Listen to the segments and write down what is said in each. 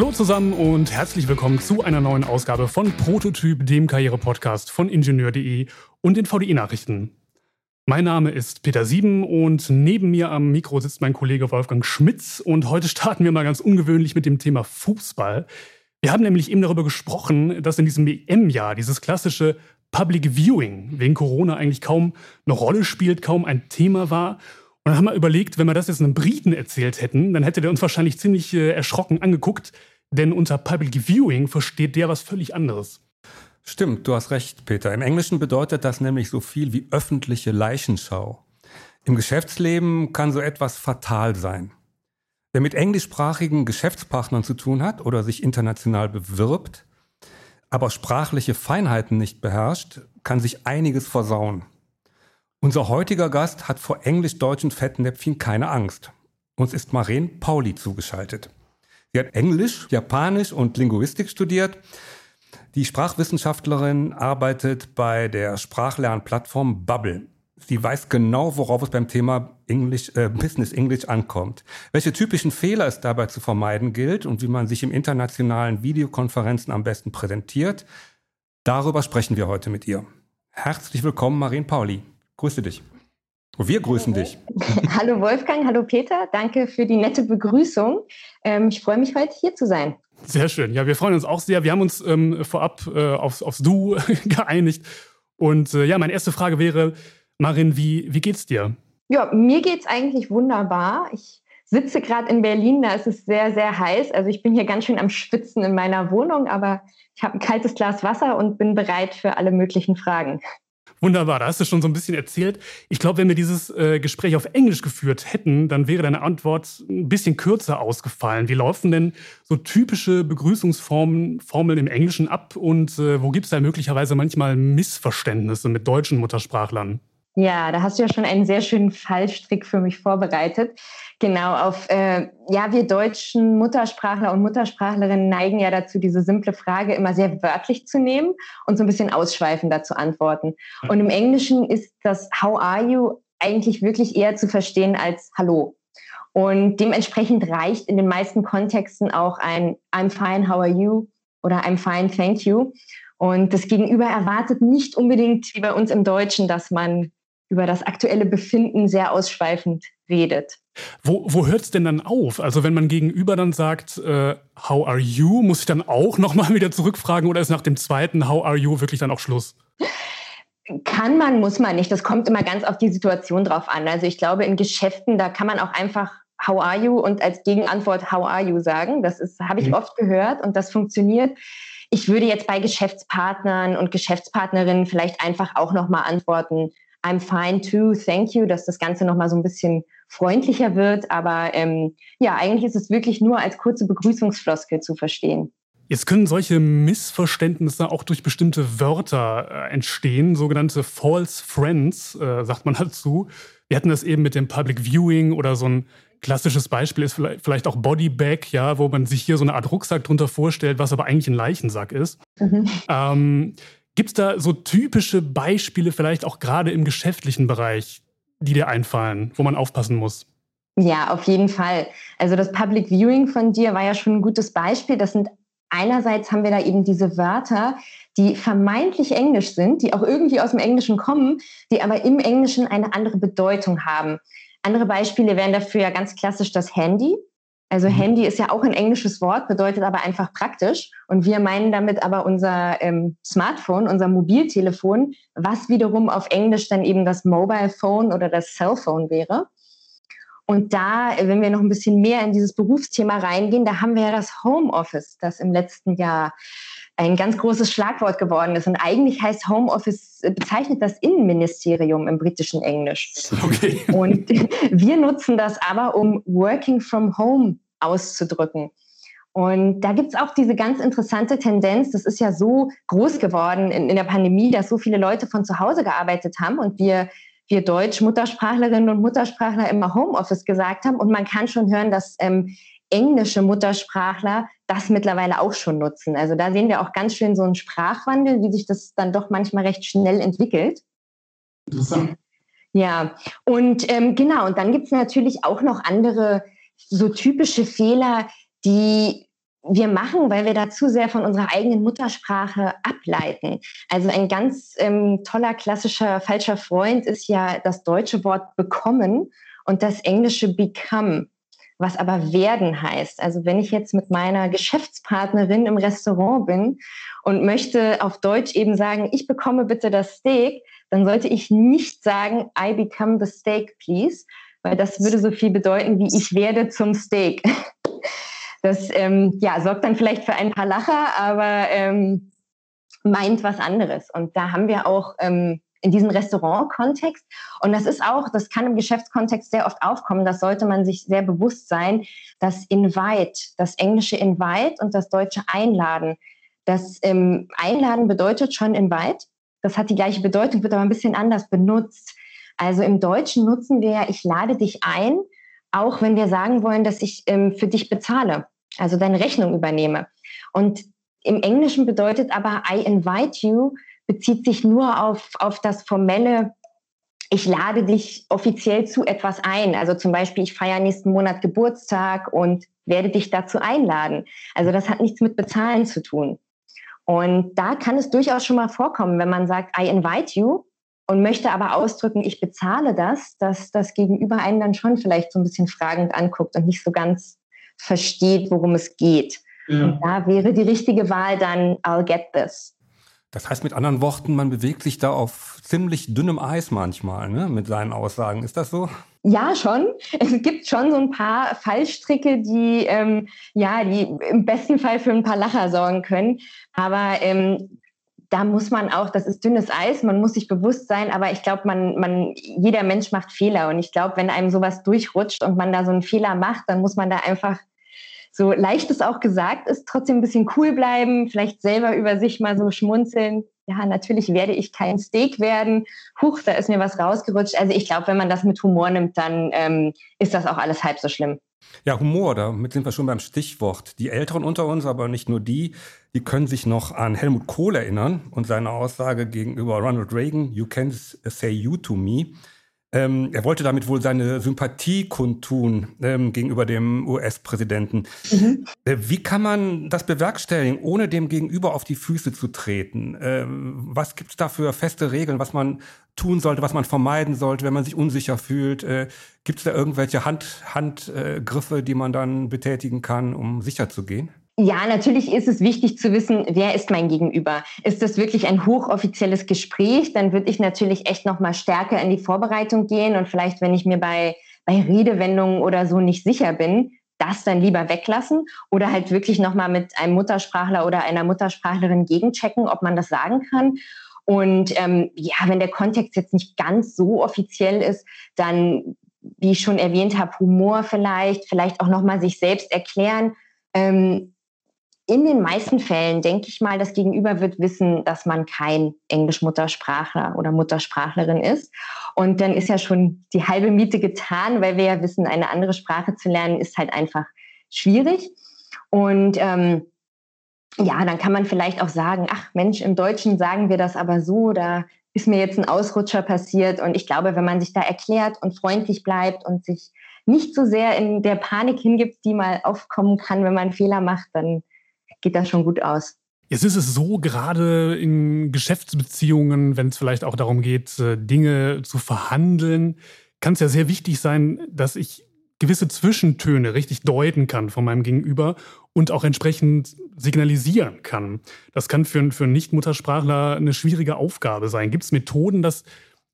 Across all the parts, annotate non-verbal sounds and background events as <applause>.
Hallo zusammen und herzlich willkommen zu einer neuen Ausgabe von Prototyp, dem Karriere-Podcast von Ingenieur.de und den VDI-Nachrichten. Mein Name ist Peter Sieben und neben mir am Mikro sitzt mein Kollege Wolfgang Schmitz und heute starten wir mal ganz ungewöhnlich mit dem Thema Fußball. Wir haben nämlich eben darüber gesprochen, dass in diesem EM-Jahr dieses klassische Public Viewing wegen Corona eigentlich kaum eine Rolle spielt, kaum ein Thema war. Und dann haben wir überlegt, wenn wir das jetzt einem Briten erzählt hätten, dann hätte der uns wahrscheinlich ziemlich äh, erschrocken angeguckt, denn unter Public Viewing versteht der was völlig anderes. Stimmt, du hast recht, Peter. Im Englischen bedeutet das nämlich so viel wie öffentliche Leichenschau. Im Geschäftsleben kann so etwas fatal sein. Wer mit englischsprachigen Geschäftspartnern zu tun hat oder sich international bewirbt, aber sprachliche Feinheiten nicht beherrscht, kann sich einiges versauen. Unser heutiger Gast hat vor englisch-deutschen Fettnäpfchen keine Angst. Uns ist Maren Pauli zugeschaltet. Sie hat Englisch, Japanisch und Linguistik studiert. Die Sprachwissenschaftlerin arbeitet bei der Sprachlernplattform Bubble. Sie weiß genau, worauf es beim Thema English, äh, Business English ankommt, welche typischen Fehler es dabei zu vermeiden gilt und wie man sich im internationalen Videokonferenzen am besten präsentiert. Darüber sprechen wir heute mit ihr. Herzlich willkommen, Marien Pauli. Grüße dich. Und wir grüßen dich. <laughs> hallo Wolfgang, hallo Peter. Danke für die nette Begrüßung. Ähm, ich freue mich heute hier zu sein. Sehr schön. Ja, wir freuen uns auch sehr. Wir haben uns ähm, vorab äh, aufs, aufs Du <laughs> geeinigt. Und äh, ja, meine erste Frage wäre, Marin, wie, wie geht's dir? Ja, mir geht's eigentlich wunderbar. Ich sitze gerade in Berlin, da ist es sehr, sehr heiß. Also ich bin hier ganz schön am Schwitzen in meiner Wohnung, aber ich habe ein kaltes Glas Wasser und bin bereit für alle möglichen Fragen. Wunderbar, da hast du schon so ein bisschen erzählt. Ich glaube, wenn wir dieses äh, Gespräch auf Englisch geführt hätten, dann wäre deine Antwort ein bisschen kürzer ausgefallen. Wie laufen denn so typische Begrüßungsformeln Formeln im Englischen ab und äh, wo gibt es da möglicherweise manchmal Missverständnisse mit deutschen Muttersprachlern? Ja, da hast du ja schon einen sehr schönen Fallstrick für mich vorbereitet. Genau, auf, äh, ja, wir deutschen Muttersprachler und Muttersprachlerinnen neigen ja dazu, diese simple Frage immer sehr wörtlich zu nehmen und so ein bisschen ausschweifender zu antworten. Und im Englischen ist das How are you eigentlich wirklich eher zu verstehen als Hallo. Und dementsprechend reicht in den meisten Kontexten auch ein I'm fine, how are you oder I'm fine, thank you. Und das Gegenüber erwartet nicht unbedingt wie bei uns im Deutschen, dass man über das aktuelle Befinden sehr ausschweifend redet. Wo, wo hört es denn dann auf? Also wenn man gegenüber dann sagt, äh, how are you, muss ich dann auch nochmal wieder zurückfragen oder ist nach dem zweiten how are you wirklich dann auch Schluss? Kann man, muss man nicht. Das kommt immer ganz auf die Situation drauf an. Also ich glaube, in Geschäften, da kann man auch einfach how are you und als Gegenantwort how are you sagen. Das ist, habe ich mhm. oft gehört und das funktioniert. Ich würde jetzt bei Geschäftspartnern und Geschäftspartnerinnen vielleicht einfach auch nochmal antworten, I'm fine too, thank you, dass das Ganze nochmal so ein bisschen freundlicher wird. Aber ähm, ja, eigentlich ist es wirklich nur als kurze Begrüßungsfloskel zu verstehen. Jetzt können solche Missverständnisse auch durch bestimmte Wörter äh, entstehen, sogenannte False Friends, äh, sagt man dazu. Wir hatten das eben mit dem Public Viewing oder so ein klassisches Beispiel ist vielleicht auch Bodybag, ja, wo man sich hier so eine Art Rucksack drunter vorstellt, was aber eigentlich ein Leichensack ist. Mhm. Ähm, Gibt es da so typische Beispiele, vielleicht auch gerade im geschäftlichen Bereich, die dir einfallen, wo man aufpassen muss? Ja, auf jeden Fall. Also das Public Viewing von dir war ja schon ein gutes Beispiel. Das sind einerseits haben wir da eben diese Wörter, die vermeintlich Englisch sind, die auch irgendwie aus dem Englischen kommen, die aber im Englischen eine andere Bedeutung haben. Andere Beispiele wären dafür ja ganz klassisch das Handy. Also mhm. Handy ist ja auch ein englisches Wort, bedeutet aber einfach praktisch. Und wir meinen damit aber unser ähm, Smartphone, unser Mobiltelefon, was wiederum auf Englisch dann eben das Mobile Phone oder das Cellphone wäre. Und da, wenn wir noch ein bisschen mehr in dieses Berufsthema reingehen, da haben wir ja das Homeoffice, das im letzten Jahr ein ganz großes Schlagwort geworden ist. Und eigentlich heißt Homeoffice, äh, bezeichnet das Innenministerium im britischen Englisch. Okay. Und <laughs> wir nutzen das aber, um Working from Home auszudrücken. Und da gibt es auch diese ganz interessante Tendenz, das ist ja so groß geworden in, in, der Pandemie, dass so viele Leute von zu Hause gearbeitet haben und wir, wir Deutsch-Muttersprachlerinnen und Muttersprachler immer Homeoffice gesagt haben. Und man kann schon hören, dass ähm, englische Muttersprachler das mittlerweile auch schon nutzen. Also da sehen wir auch ganz schön so einen Sprachwandel, wie sich das dann doch manchmal recht schnell entwickelt. Interessant. Ja, und ähm, genau, und dann gibt es natürlich auch noch andere so typische Fehler, die wir machen, weil wir da zu sehr von unserer eigenen Muttersprache ableiten. Also ein ganz ähm, toller klassischer falscher Freund ist ja das deutsche Wort bekommen und das englische become, was aber werden heißt. Also wenn ich jetzt mit meiner Geschäftspartnerin im Restaurant bin und möchte auf Deutsch eben sagen, ich bekomme bitte das Steak, dann sollte ich nicht sagen, I become the steak, please, weil das würde so viel bedeuten wie ich werde zum Steak. <laughs> Das ähm, ja, sorgt dann vielleicht für ein paar Lacher, aber ähm, meint was anderes. Und da haben wir auch ähm, in diesem Restaurant-Kontext, und das ist auch, das kann im Geschäftskontext sehr oft aufkommen, das sollte man sich sehr bewusst sein, das Invite, das englische Invite und das deutsche Einladen. Das ähm, Einladen bedeutet schon Invite. Das hat die gleiche Bedeutung, wird aber ein bisschen anders benutzt. Also im Deutschen nutzen wir ja, ich lade dich ein, auch wenn wir sagen wollen, dass ich ähm, für dich bezahle, also deine Rechnung übernehme. Und im Englischen bedeutet aber I invite you, bezieht sich nur auf, auf das formelle, ich lade dich offiziell zu etwas ein. Also zum Beispiel, ich feiere nächsten Monat Geburtstag und werde dich dazu einladen. Also das hat nichts mit Bezahlen zu tun. Und da kann es durchaus schon mal vorkommen, wenn man sagt, I invite you, und möchte aber ausdrücken, ich bezahle das, dass das Gegenüber einen dann schon vielleicht so ein bisschen fragend anguckt und nicht so ganz versteht, worum es geht. Ja. Und da wäre die richtige Wahl dann, I'll get this. Das heißt mit anderen Worten, man bewegt sich da auf ziemlich dünnem Eis manchmal ne, mit seinen Aussagen. Ist das so? Ja, schon. Es gibt schon so ein paar Fallstricke, die ähm, ja, die im besten Fall für ein paar Lacher sorgen können. Aber ähm, da muss man auch, das ist dünnes Eis, man muss sich bewusst sein, aber ich glaube, man, man, jeder Mensch macht Fehler. Und ich glaube, wenn einem sowas durchrutscht und man da so einen Fehler macht, dann muss man da einfach, so leicht es auch gesagt ist, trotzdem ein bisschen cool bleiben, vielleicht selber über sich mal so schmunzeln. Ja, natürlich werde ich kein Steak werden. Huch, da ist mir was rausgerutscht. Also ich glaube, wenn man das mit Humor nimmt, dann ähm, ist das auch alles halb so schlimm. Ja, Humor, damit sind wir schon beim Stichwort. Die Älteren unter uns, aber nicht nur die, die können sich noch an Helmut Kohl erinnern und seine Aussage gegenüber Ronald Reagan, You can say you to me. Ähm, er wollte damit wohl seine Sympathie kundtun ähm, gegenüber dem US-Präsidenten. Mhm. Äh, wie kann man das bewerkstelligen, ohne dem Gegenüber auf die Füße zu treten? Ähm, was gibt es da für feste Regeln, was man tun sollte, was man vermeiden sollte, wenn man sich unsicher fühlt? Äh, gibt es da irgendwelche Handgriffe, Hand, äh, die man dann betätigen kann, um sicher zu gehen? Ja, natürlich ist es wichtig zu wissen, wer ist mein Gegenüber. Ist das wirklich ein hochoffizielles Gespräch? Dann würde ich natürlich echt noch mal stärker in die Vorbereitung gehen und vielleicht, wenn ich mir bei, bei Redewendungen oder so nicht sicher bin, das dann lieber weglassen oder halt wirklich noch mal mit einem Muttersprachler oder einer Muttersprachlerin gegenchecken, ob man das sagen kann. Und ähm, ja, wenn der Kontext jetzt nicht ganz so offiziell ist, dann, wie ich schon erwähnt habe, Humor vielleicht, vielleicht auch noch mal sich selbst erklären. Ähm, in den meisten Fällen denke ich mal, das Gegenüber wird wissen, dass man kein Englisch-Muttersprachler oder Muttersprachlerin ist. Und dann ist ja schon die halbe Miete getan, weil wir ja wissen, eine andere Sprache zu lernen ist halt einfach schwierig. Und ähm, ja, dann kann man vielleicht auch sagen, ach Mensch, im Deutschen sagen wir das aber so, da ist mir jetzt ein Ausrutscher passiert. Und ich glaube, wenn man sich da erklärt und freundlich bleibt und sich nicht so sehr in der Panik hingibt, die mal aufkommen kann, wenn man Fehler macht, dann geht das schon gut aus. Jetzt ist es so, gerade in Geschäftsbeziehungen, wenn es vielleicht auch darum geht, äh, Dinge zu verhandeln, kann es ja sehr wichtig sein, dass ich gewisse Zwischentöne richtig deuten kann von meinem Gegenüber und auch entsprechend signalisieren kann. Das kann für, für einen Nicht-Muttersprachler eine schwierige Aufgabe sein. Gibt es Methoden, das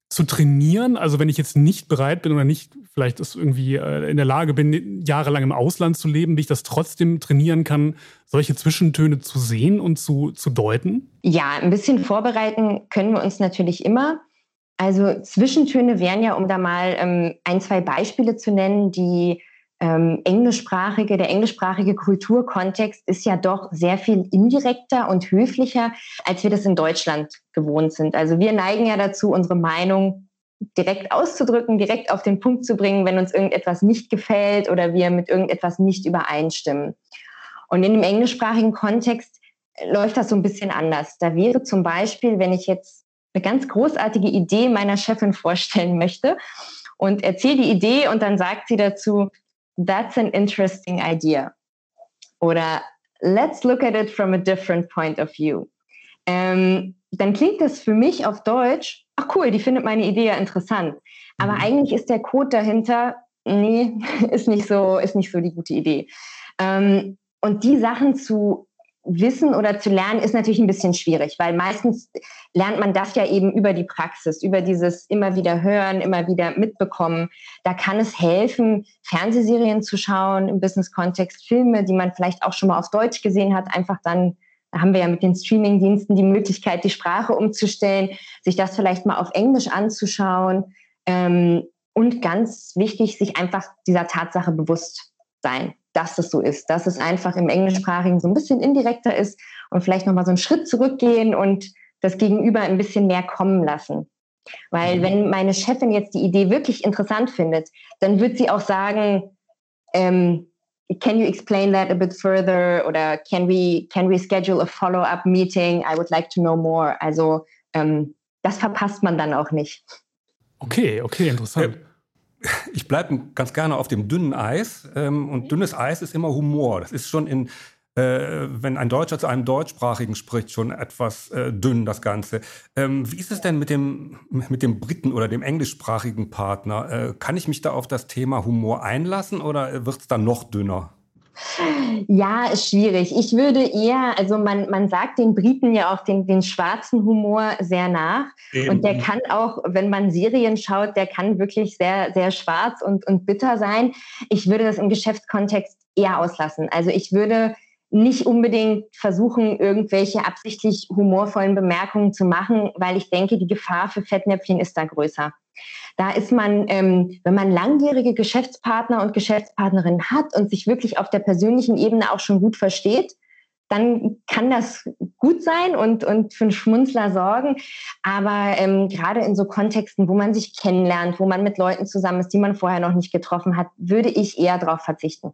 zu trainieren? Also wenn ich jetzt nicht bereit bin oder nicht vielleicht ist irgendwie äh, in der Lage bin, jahrelang im Ausland zu leben, wie ich das trotzdem trainieren kann, solche Zwischentöne zu sehen und zu, zu deuten? Ja, ein bisschen vorbereiten können wir uns natürlich immer. Also Zwischentöne wären ja, um da mal ähm, ein, zwei Beispiele zu nennen, die ähm, englischsprachige, der englischsprachige Kulturkontext ist ja doch sehr viel indirekter und höflicher, als wir das in Deutschland gewohnt sind. Also wir neigen ja dazu, unsere Meinung direkt auszudrücken, direkt auf den Punkt zu bringen, wenn uns irgendetwas nicht gefällt oder wir mit irgendetwas nicht übereinstimmen. Und in dem englischsprachigen Kontext läuft das so ein bisschen anders. Da wäre zum Beispiel, wenn ich jetzt eine ganz großartige Idee meiner Chefin vorstellen möchte und erzähle die Idee und dann sagt sie dazu, that's an interesting idea. Oder let's look at it from a different point of view. Ähm, dann klingt das für mich auf Deutsch, ach cool, die findet meine Idee ja interessant. Aber mhm. eigentlich ist der Code dahinter, nee, <laughs> ist nicht so, ist nicht so die gute Idee. Ähm, und die Sachen zu wissen oder zu lernen ist natürlich ein bisschen schwierig, weil meistens lernt man das ja eben über die Praxis, über dieses immer wieder hören, immer wieder mitbekommen. Da kann es helfen, Fernsehserien zu schauen im Business-Kontext, Filme, die man vielleicht auch schon mal auf Deutsch gesehen hat, einfach dann da haben wir ja mit den Streaming-Diensten die Möglichkeit, die Sprache umzustellen, sich das vielleicht mal auf Englisch anzuschauen. Ähm, und ganz wichtig, sich einfach dieser Tatsache bewusst sein, dass es so ist, dass es einfach im Englischsprachigen so ein bisschen indirekter ist und vielleicht nochmal so einen Schritt zurückgehen und das Gegenüber ein bisschen mehr kommen lassen. Weil mhm. wenn meine Chefin jetzt die Idee wirklich interessant findet, dann wird sie auch sagen, ähm, can you explain that a bit further oder can we, can we schedule a follow-up meeting? I would like to know more. Also ähm, das verpasst man dann auch nicht. Okay, okay, interessant. Äh, ich bleibe ganz gerne auf dem dünnen Eis ähm, und dünnes Eis ist immer Humor. Das ist schon in äh, wenn ein Deutscher zu einem Deutschsprachigen spricht, schon etwas äh, dünn das Ganze. Ähm, wie ist es denn mit dem, mit dem Briten oder dem englischsprachigen Partner? Äh, kann ich mich da auf das Thema Humor einlassen oder wird es dann noch dünner? Ja, ist schwierig. Ich würde eher, also man, man sagt den Briten ja auch den, den schwarzen Humor sehr nach. Eben. Und der kann auch, wenn man Serien schaut, der kann wirklich sehr, sehr schwarz und, und bitter sein. Ich würde das im Geschäftskontext eher auslassen. Also ich würde nicht unbedingt versuchen, irgendwelche absichtlich humorvollen Bemerkungen zu machen, weil ich denke, die Gefahr für Fettnäpfchen ist da größer. Da ist man, ähm, wenn man langjährige Geschäftspartner und Geschäftspartnerinnen hat und sich wirklich auf der persönlichen Ebene auch schon gut versteht, dann kann das gut sein und, und für einen Schmunzler sorgen. Aber ähm, gerade in so Kontexten, wo man sich kennenlernt, wo man mit Leuten zusammen ist, die man vorher noch nicht getroffen hat, würde ich eher darauf verzichten.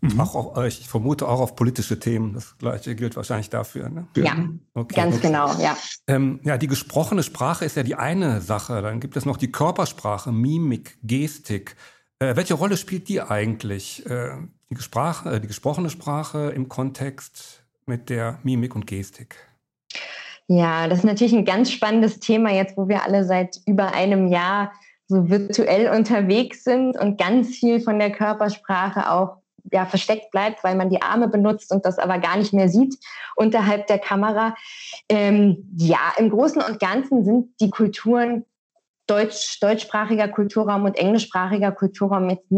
Mhm. Auch auf, ich vermute auch auf politische Themen. Das gleiche gilt wahrscheinlich dafür. Ne? Ja, okay. ganz genau, ja. Ähm, ja, die gesprochene Sprache ist ja die eine Sache. Dann gibt es noch die Körpersprache, Mimik, Gestik. Äh, welche Rolle spielt die eigentlich? Äh, die, Sprache, äh, die gesprochene Sprache im Kontext mit der Mimik und Gestik? Ja, das ist natürlich ein ganz spannendes Thema jetzt, wo wir alle seit über einem Jahr so virtuell unterwegs sind und ganz viel von der Körpersprache auch ja, versteckt bleibt, weil man die Arme benutzt und das aber gar nicht mehr sieht unterhalb der Kamera. Ähm, ja, im Großen und Ganzen sind die Kulturen Deutsch, deutschsprachiger Kulturraum und englischsprachiger Kulturraum jetzt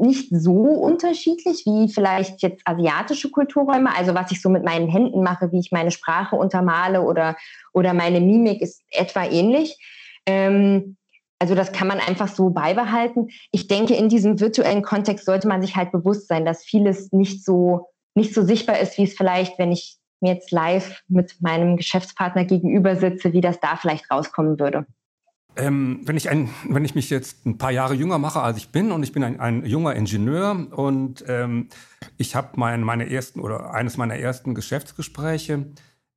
nicht so unterschiedlich wie vielleicht jetzt asiatische Kulturräume. Also was ich so mit meinen Händen mache, wie ich meine Sprache untermale oder, oder meine Mimik ist etwa ähnlich. Ähm, also das kann man einfach so beibehalten. Ich denke, in diesem virtuellen Kontext sollte man sich halt bewusst sein, dass vieles nicht so, nicht so sichtbar ist, wie es vielleicht, wenn ich mir jetzt live mit meinem Geschäftspartner gegenüber sitze, wie das da vielleicht rauskommen würde. Ähm, wenn, ich ein, wenn ich mich jetzt ein paar Jahre jünger mache, als ich bin, und ich bin ein, ein junger Ingenieur und ähm, ich habe mein, meine ersten oder eines meiner ersten Geschäftsgespräche,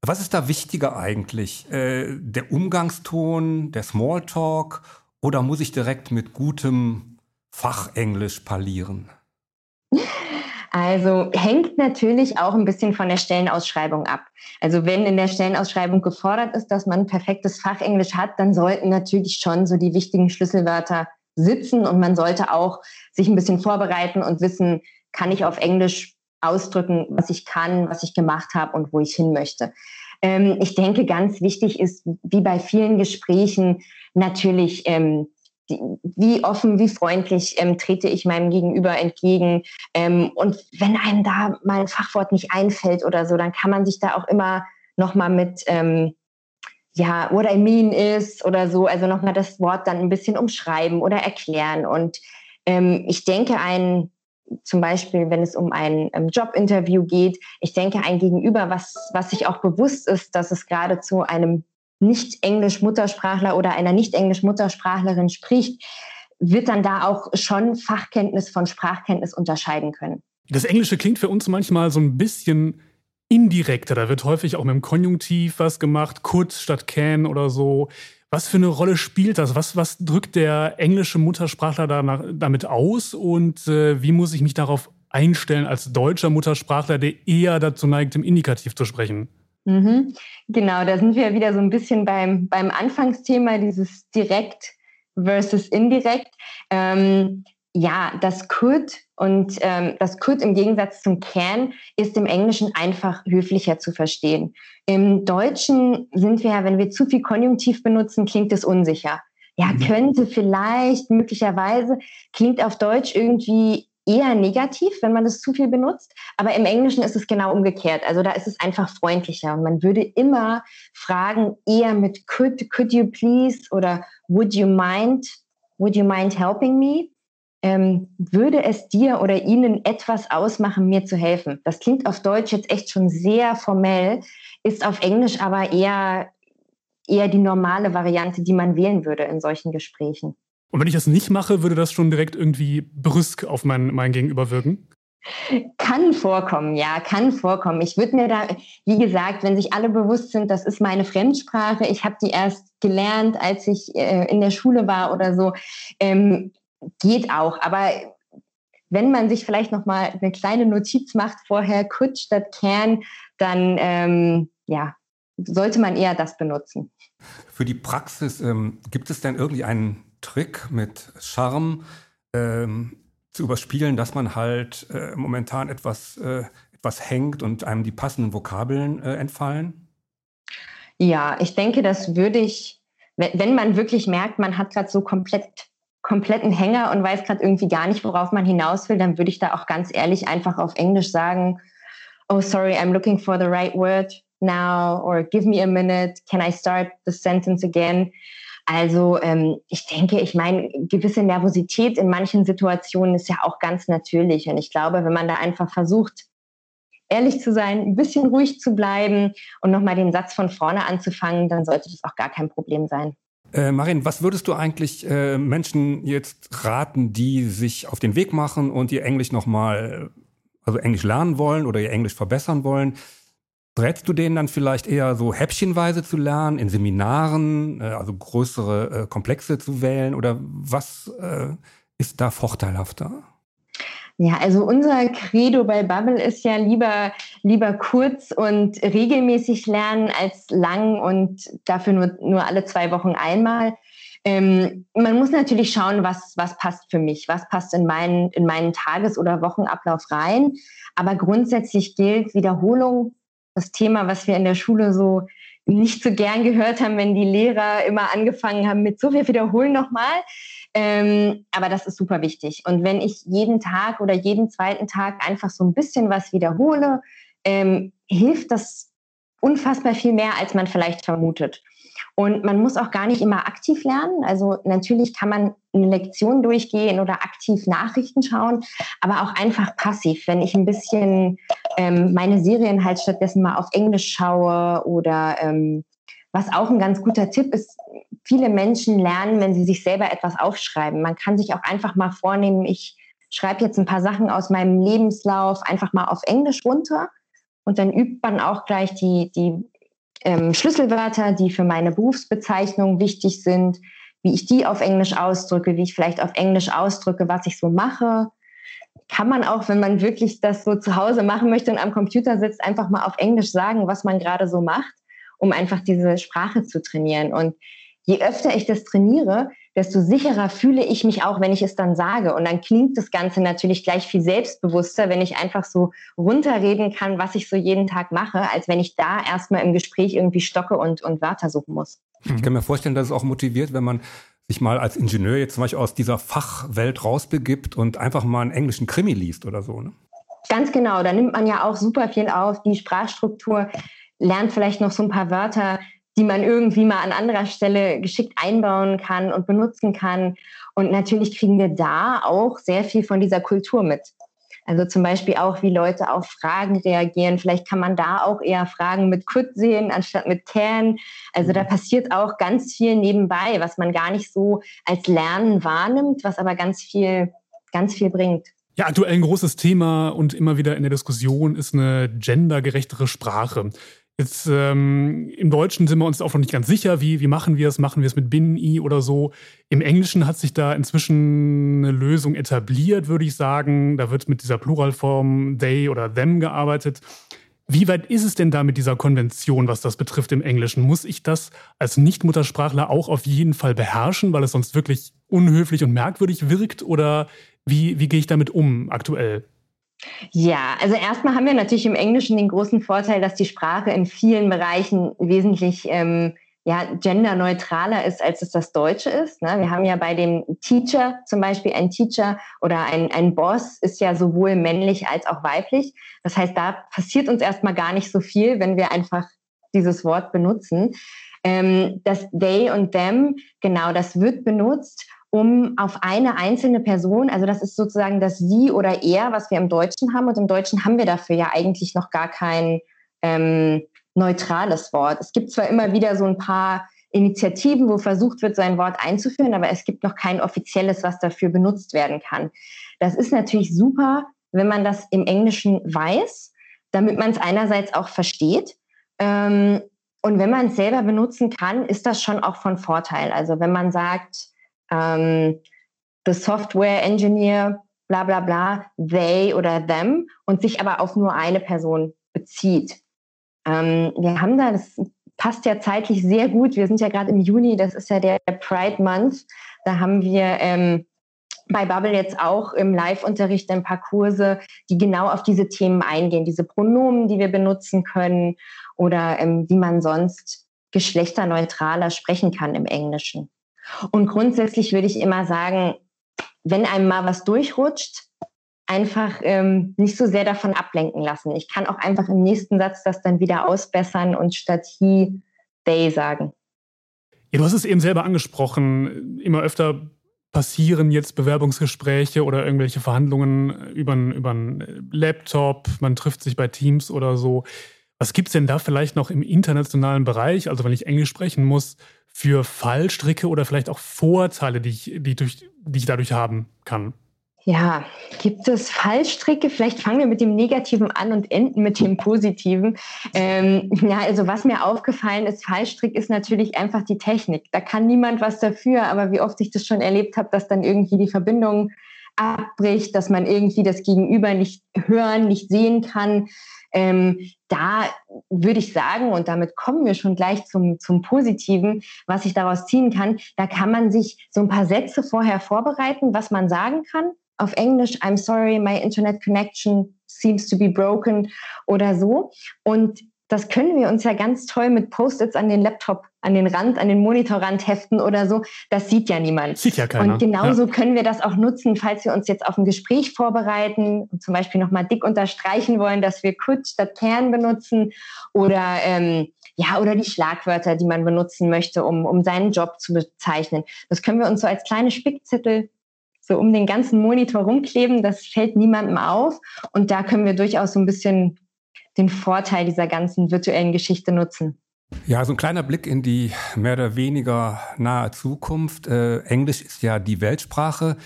was ist da wichtiger eigentlich? Äh, der Umgangston, der Smalltalk oder muss ich direkt mit gutem Fachenglisch parlieren? Also hängt natürlich auch ein bisschen von der Stellenausschreibung ab. Also wenn in der Stellenausschreibung gefordert ist, dass man perfektes Fachenglisch hat, dann sollten natürlich schon so die wichtigen Schlüsselwörter sitzen und man sollte auch sich ein bisschen vorbereiten und wissen, kann ich auf Englisch ausdrücken, was ich kann, was ich gemacht habe und wo ich hin möchte. Ähm, ich denke, ganz wichtig ist, wie bei vielen Gesprächen, natürlich, ähm, die, wie offen, wie freundlich ähm, trete ich meinem Gegenüber entgegen. Ähm, und wenn einem da mal ein Fachwort nicht einfällt oder so, dann kann man sich da auch immer nochmal mit, ähm, ja, what I mean is oder so, also nochmal das Wort dann ein bisschen umschreiben oder erklären. Und ähm, ich denke, ein zum Beispiel, wenn es um ein um Jobinterview geht, ich denke, ein Gegenüber, was, was sich auch bewusst ist, dass es gerade zu einem nicht-Englisch-Muttersprachler oder einer nicht-Englisch-Muttersprachlerin spricht, wird dann da auch schon Fachkenntnis von Sprachkenntnis unterscheiden können. Das Englische klingt für uns manchmal so ein bisschen indirekter. Da wird häufig auch mit dem Konjunktiv was gemacht, kurz statt can oder so. Was für eine Rolle spielt das? Was, was drückt der englische Muttersprachler danach, damit aus und äh, wie muss ich mich darauf einstellen als deutscher Muttersprachler, der eher dazu neigt, im Indikativ zu sprechen? Mhm. Genau, da sind wir wieder so ein bisschen beim, beim Anfangsthema, dieses direkt versus indirekt. Ähm, ja, das could und ähm, das could im Gegensatz zum can ist im Englischen einfach höflicher zu verstehen. Im Deutschen sind wir ja, wenn wir zu viel Konjunktiv benutzen, klingt es unsicher. Ja, mhm. könnte, vielleicht, möglicherweise, klingt auf Deutsch irgendwie eher negativ, wenn man es zu viel benutzt. Aber im Englischen ist es genau umgekehrt. Also da ist es einfach freundlicher. Und man würde immer fragen, eher mit could, could you please oder would you mind, would you mind helping me? Ähm, würde es dir oder ihnen etwas ausmachen, mir zu helfen? Das klingt auf Deutsch jetzt echt schon sehr formell, ist auf Englisch aber eher, eher die normale Variante, die man wählen würde in solchen Gesprächen. Und wenn ich das nicht mache, würde das schon direkt irgendwie brüsk auf mein, mein Gegenüber wirken? Kann vorkommen, ja, kann vorkommen. Ich würde mir da, wie gesagt, wenn sich alle bewusst sind, das ist meine Fremdsprache, ich habe die erst gelernt, als ich äh, in der Schule war oder so, ähm, geht auch. Aber wenn man sich vielleicht noch mal eine kleine Notiz macht vorher, could statt can, dann ähm, ja, sollte man eher das benutzen. Für die Praxis ähm, gibt es denn irgendwie einen Trick mit Charme ähm, zu überspielen, dass man halt äh, momentan etwas, äh, etwas hängt und einem die passenden Vokabeln äh, entfallen? Ja, ich denke, das würde ich, wenn, wenn man wirklich merkt, man hat gerade so komplett kompletten Hänger und weiß gerade irgendwie gar nicht, worauf man hinaus will, dann würde ich da auch ganz ehrlich einfach auf Englisch sagen, oh sorry, I'm looking for the right word now or give me a minute, can I start the sentence again? Also ähm, ich denke, ich meine, gewisse Nervosität in manchen Situationen ist ja auch ganz natürlich. Und ich glaube, wenn man da einfach versucht, ehrlich zu sein, ein bisschen ruhig zu bleiben und nochmal den Satz von vorne anzufangen, dann sollte das auch gar kein Problem sein. Äh, Marin, was würdest du eigentlich äh, Menschen jetzt raten, die sich auf den Weg machen und ihr Englisch nochmal, also Englisch lernen wollen oder ihr Englisch verbessern wollen? Rätst du denen dann vielleicht eher so häppchenweise zu lernen, in Seminaren, äh, also größere äh, Komplexe zu wählen oder was äh, ist da vorteilhafter? Ja, also unser Credo bei Bubble ist ja lieber, lieber kurz und regelmäßig lernen als lang und dafür nur, nur alle zwei Wochen einmal. Ähm, man muss natürlich schauen, was, was passt für mich, was passt in meinen, in meinen Tages- oder Wochenablauf rein. Aber grundsätzlich gilt Wiederholung das Thema, was wir in der Schule so nicht so gern gehört haben, wenn die Lehrer immer angefangen haben mit so viel wiederholen nochmal. Ähm, aber das ist super wichtig. Und wenn ich jeden Tag oder jeden zweiten Tag einfach so ein bisschen was wiederhole, ähm, hilft das unfassbar viel mehr, als man vielleicht vermutet. Und man muss auch gar nicht immer aktiv lernen. Also natürlich kann man eine Lektion durchgehen oder aktiv Nachrichten schauen, aber auch einfach passiv. Wenn ich ein bisschen ähm, meine Serien halt stattdessen mal auf Englisch schaue oder ähm, was auch ein ganz guter Tipp ist, viele Menschen lernen, wenn sie sich selber etwas aufschreiben. Man kann sich auch einfach mal vornehmen, ich schreibe jetzt ein paar Sachen aus meinem Lebenslauf einfach mal auf Englisch runter und dann übt man auch gleich die, die ähm, Schlüsselwörter, die für meine Berufsbezeichnung wichtig sind, wie ich die auf Englisch ausdrücke, wie ich vielleicht auf Englisch ausdrücke, was ich so mache. Kann man auch, wenn man wirklich das so zu Hause machen möchte und am Computer sitzt, einfach mal auf Englisch sagen, was man gerade so macht, um einfach diese Sprache zu trainieren. Und je öfter ich das trainiere, desto sicherer fühle ich mich auch, wenn ich es dann sage. Und dann klingt das Ganze natürlich gleich viel selbstbewusster, wenn ich einfach so runterreden kann, was ich so jeden Tag mache, als wenn ich da erstmal im Gespräch irgendwie stocke und, und Wörter suchen muss. Ich kann mir vorstellen, dass es auch motiviert, wenn man sich mal als Ingenieur jetzt zum Beispiel aus dieser Fachwelt rausbegibt und einfach mal einen englischen Krimi liest oder so. Ne? Ganz genau, da nimmt man ja auch super viel auf, die Sprachstruktur, lernt vielleicht noch so ein paar Wörter, die man irgendwie mal an anderer Stelle geschickt einbauen kann und benutzen kann. Und natürlich kriegen wir da auch sehr viel von dieser Kultur mit. Also zum Beispiel auch, wie Leute auf Fragen reagieren. Vielleicht kann man da auch eher Fragen mit Could sehen, anstatt mit Can. Also da passiert auch ganz viel nebenbei, was man gar nicht so als Lernen wahrnimmt, was aber ganz viel, ganz viel bringt. Ja, aktuell ein großes Thema und immer wieder in der Diskussion ist eine gendergerechtere Sprache. Jetzt ähm, im Deutschen sind wir uns auch noch nicht ganz sicher, wie, wie machen wir es? Machen wir es mit Binnen-I oder so? Im Englischen hat sich da inzwischen eine Lösung etabliert, würde ich sagen. Da wird mit dieser Pluralform they oder them gearbeitet. Wie weit ist es denn da mit dieser Konvention, was das betrifft im Englischen? Muss ich das als Nicht-Muttersprachler auch auf jeden Fall beherrschen, weil es sonst wirklich unhöflich und merkwürdig wirkt? Oder wie, wie gehe ich damit um aktuell? Ja, also erstmal haben wir natürlich im Englischen den großen Vorteil, dass die Sprache in vielen Bereichen wesentlich ähm, ja, genderneutraler ist, als es das Deutsche ist. Ne? Wir haben ja bei dem Teacher zum Beispiel ein Teacher oder ein, ein Boss ist ja sowohl männlich als auch weiblich. Das heißt, da passiert uns erstmal gar nicht so viel, wenn wir einfach dieses Wort benutzen. Ähm, das they und them, genau, das wird benutzt, um auf eine einzelne Person, also das ist sozusagen das sie oder er, was wir im Deutschen haben. Und im Deutschen haben wir dafür ja eigentlich noch gar kein ähm, neutrales Wort. Es gibt zwar immer wieder so ein paar Initiativen, wo versucht wird, so ein Wort einzuführen, aber es gibt noch kein offizielles, was dafür benutzt werden kann. Das ist natürlich super, wenn man das im Englischen weiß, damit man es einerseits auch versteht. Ähm, und wenn man es selber benutzen kann, ist das schon auch von Vorteil. Also wenn man sagt, ähm, the software engineer, bla bla bla, they oder them und sich aber auf nur eine Person bezieht. Ähm, wir haben da, das passt ja zeitlich sehr gut. Wir sind ja gerade im Juni, das ist ja der Pride Month. Da haben wir ähm, bei Bubble jetzt auch im Live-Unterricht ein paar Kurse, die genau auf diese Themen eingehen, diese Pronomen, die wir benutzen können oder ähm, wie man sonst geschlechterneutraler sprechen kann im Englischen. Und grundsätzlich würde ich immer sagen, wenn einem mal was durchrutscht, einfach ähm, nicht so sehr davon ablenken lassen. Ich kann auch einfach im nächsten Satz das dann wieder ausbessern und statt he, they sagen. Ja, du hast es eben selber angesprochen. Immer öfter passieren jetzt Bewerbungsgespräche oder irgendwelche Verhandlungen über, einen Laptop. Man trifft sich bei Teams oder so. Was gibt es denn da vielleicht noch im internationalen Bereich, also wenn ich Englisch sprechen muss, für Fallstricke oder vielleicht auch Vorteile, die ich, die, durch, die ich dadurch haben kann? Ja, gibt es Fallstricke? Vielleicht fangen wir mit dem Negativen an und enden mit dem Positiven. Ähm, ja, also was mir aufgefallen ist, Fallstrick ist natürlich einfach die Technik. Da kann niemand was dafür, aber wie oft ich das schon erlebt habe, dass dann irgendwie die Verbindung abbricht, dass man irgendwie das Gegenüber nicht hören, nicht sehen kann. Ähm, da würde ich sagen, und damit kommen wir schon gleich zum, zum Positiven, was ich daraus ziehen kann, da kann man sich so ein paar Sätze vorher vorbereiten, was man sagen kann. Auf Englisch, I'm sorry, my internet connection seems to be broken oder so. Und das können wir uns ja ganz toll mit Post-its an den Laptop, an den Rand, an den Monitorrand heften oder so. Das sieht ja niemand. Sieht ja keiner. Und genauso ja. können wir das auch nutzen, falls wir uns jetzt auf ein Gespräch vorbereiten und zum Beispiel nochmal dick unterstreichen wollen, dass wir could statt can benutzen oder ähm, ja, oder die Schlagwörter, die man benutzen möchte, um, um seinen Job zu bezeichnen. Das können wir uns so als kleine Spickzettel so um den ganzen Monitor rumkleben. Das fällt niemandem auf. Und da können wir durchaus so ein bisschen den Vorteil dieser ganzen virtuellen Geschichte nutzen. Ja, so ein kleiner Blick in die mehr oder weniger nahe Zukunft. Äh, Englisch ist ja die Weltsprache.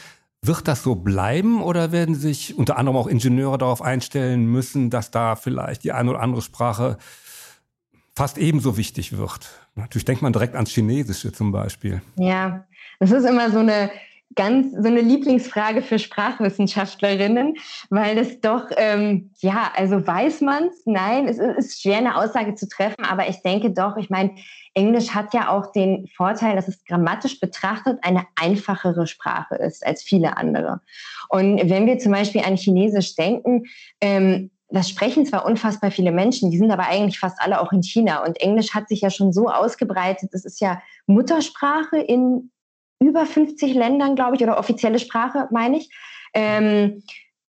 Wird das so bleiben oder werden sich unter anderem auch Ingenieure darauf einstellen müssen, dass da vielleicht die eine oder andere Sprache fast ebenso wichtig wird? Natürlich denkt man direkt ans Chinesische zum Beispiel. Ja, das ist immer so eine ganz so eine Lieblingsfrage für Sprachwissenschaftlerinnen, weil es doch, ähm, ja, also weiß man es? Nein, es ist schwer, eine Aussage zu treffen, aber ich denke doch, ich meine, Englisch hat ja auch den Vorteil, dass es grammatisch betrachtet eine einfachere Sprache ist als viele andere. Und wenn wir zum Beispiel an Chinesisch denken, ähm, das sprechen zwar unfassbar viele Menschen, die sind aber eigentlich fast alle auch in China. Und Englisch hat sich ja schon so ausgebreitet, es ist ja Muttersprache in über 50 Ländern, glaube ich, oder offizielle Sprache, meine ich. Ähm,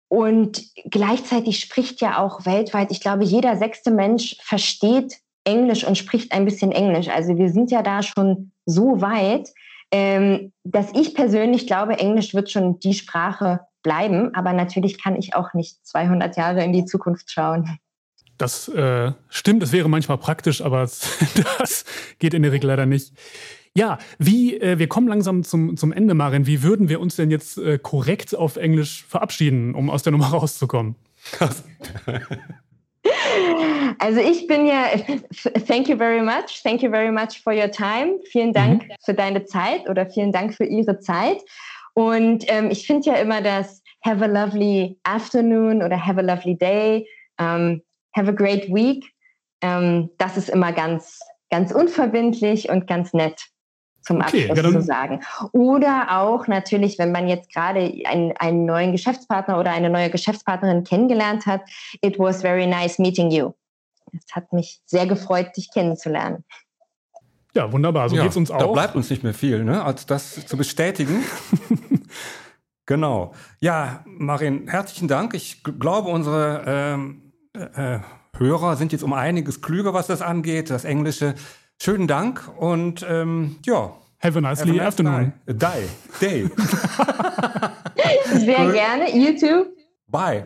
und gleichzeitig spricht ja auch weltweit, ich glaube, jeder sechste Mensch versteht Englisch und spricht ein bisschen Englisch. Also wir sind ja da schon so weit, ähm, dass ich persönlich glaube, Englisch wird schon die Sprache bleiben. Aber natürlich kann ich auch nicht 200 Jahre in die Zukunft schauen. Das äh, stimmt, es wäre manchmal praktisch, aber <laughs> das geht in der Regel leider nicht. Ja, wie, äh, wir kommen langsam zum, zum Ende, Marin. Wie würden wir uns denn jetzt äh, korrekt auf Englisch verabschieden, um aus der Nummer rauszukommen? <laughs> Also ich bin ja, thank you very much, thank you very much for your time. Vielen Dank mhm. für deine Zeit oder vielen Dank für Ihre Zeit. Und ähm, ich finde ja immer, dass have a lovely afternoon oder have a lovely day, um, ähm, have a great week. Ähm, das ist immer ganz, ganz unverbindlich und ganz nett zum Abschluss okay, zu sagen. Oder auch natürlich, wenn man jetzt gerade einen, einen neuen Geschäftspartner oder eine neue Geschäftspartnerin kennengelernt hat, it was very nice meeting you. Es hat mich sehr gefreut, dich kennenzulernen. Ja, wunderbar. So ja, es uns auch. Da bleibt uns nicht mehr viel, ne, als das zu bestätigen. <laughs> genau. Ja, Marin, herzlichen Dank. Ich glaube, unsere ähm, äh, Hörer sind jetzt um einiges klüger, was das angeht. Das Englische Schönen Dank und ähm, ja. Have a nice, have a nice afternoon. Day. Day. <laughs> <laughs> Sehr gerne. You too. Bye.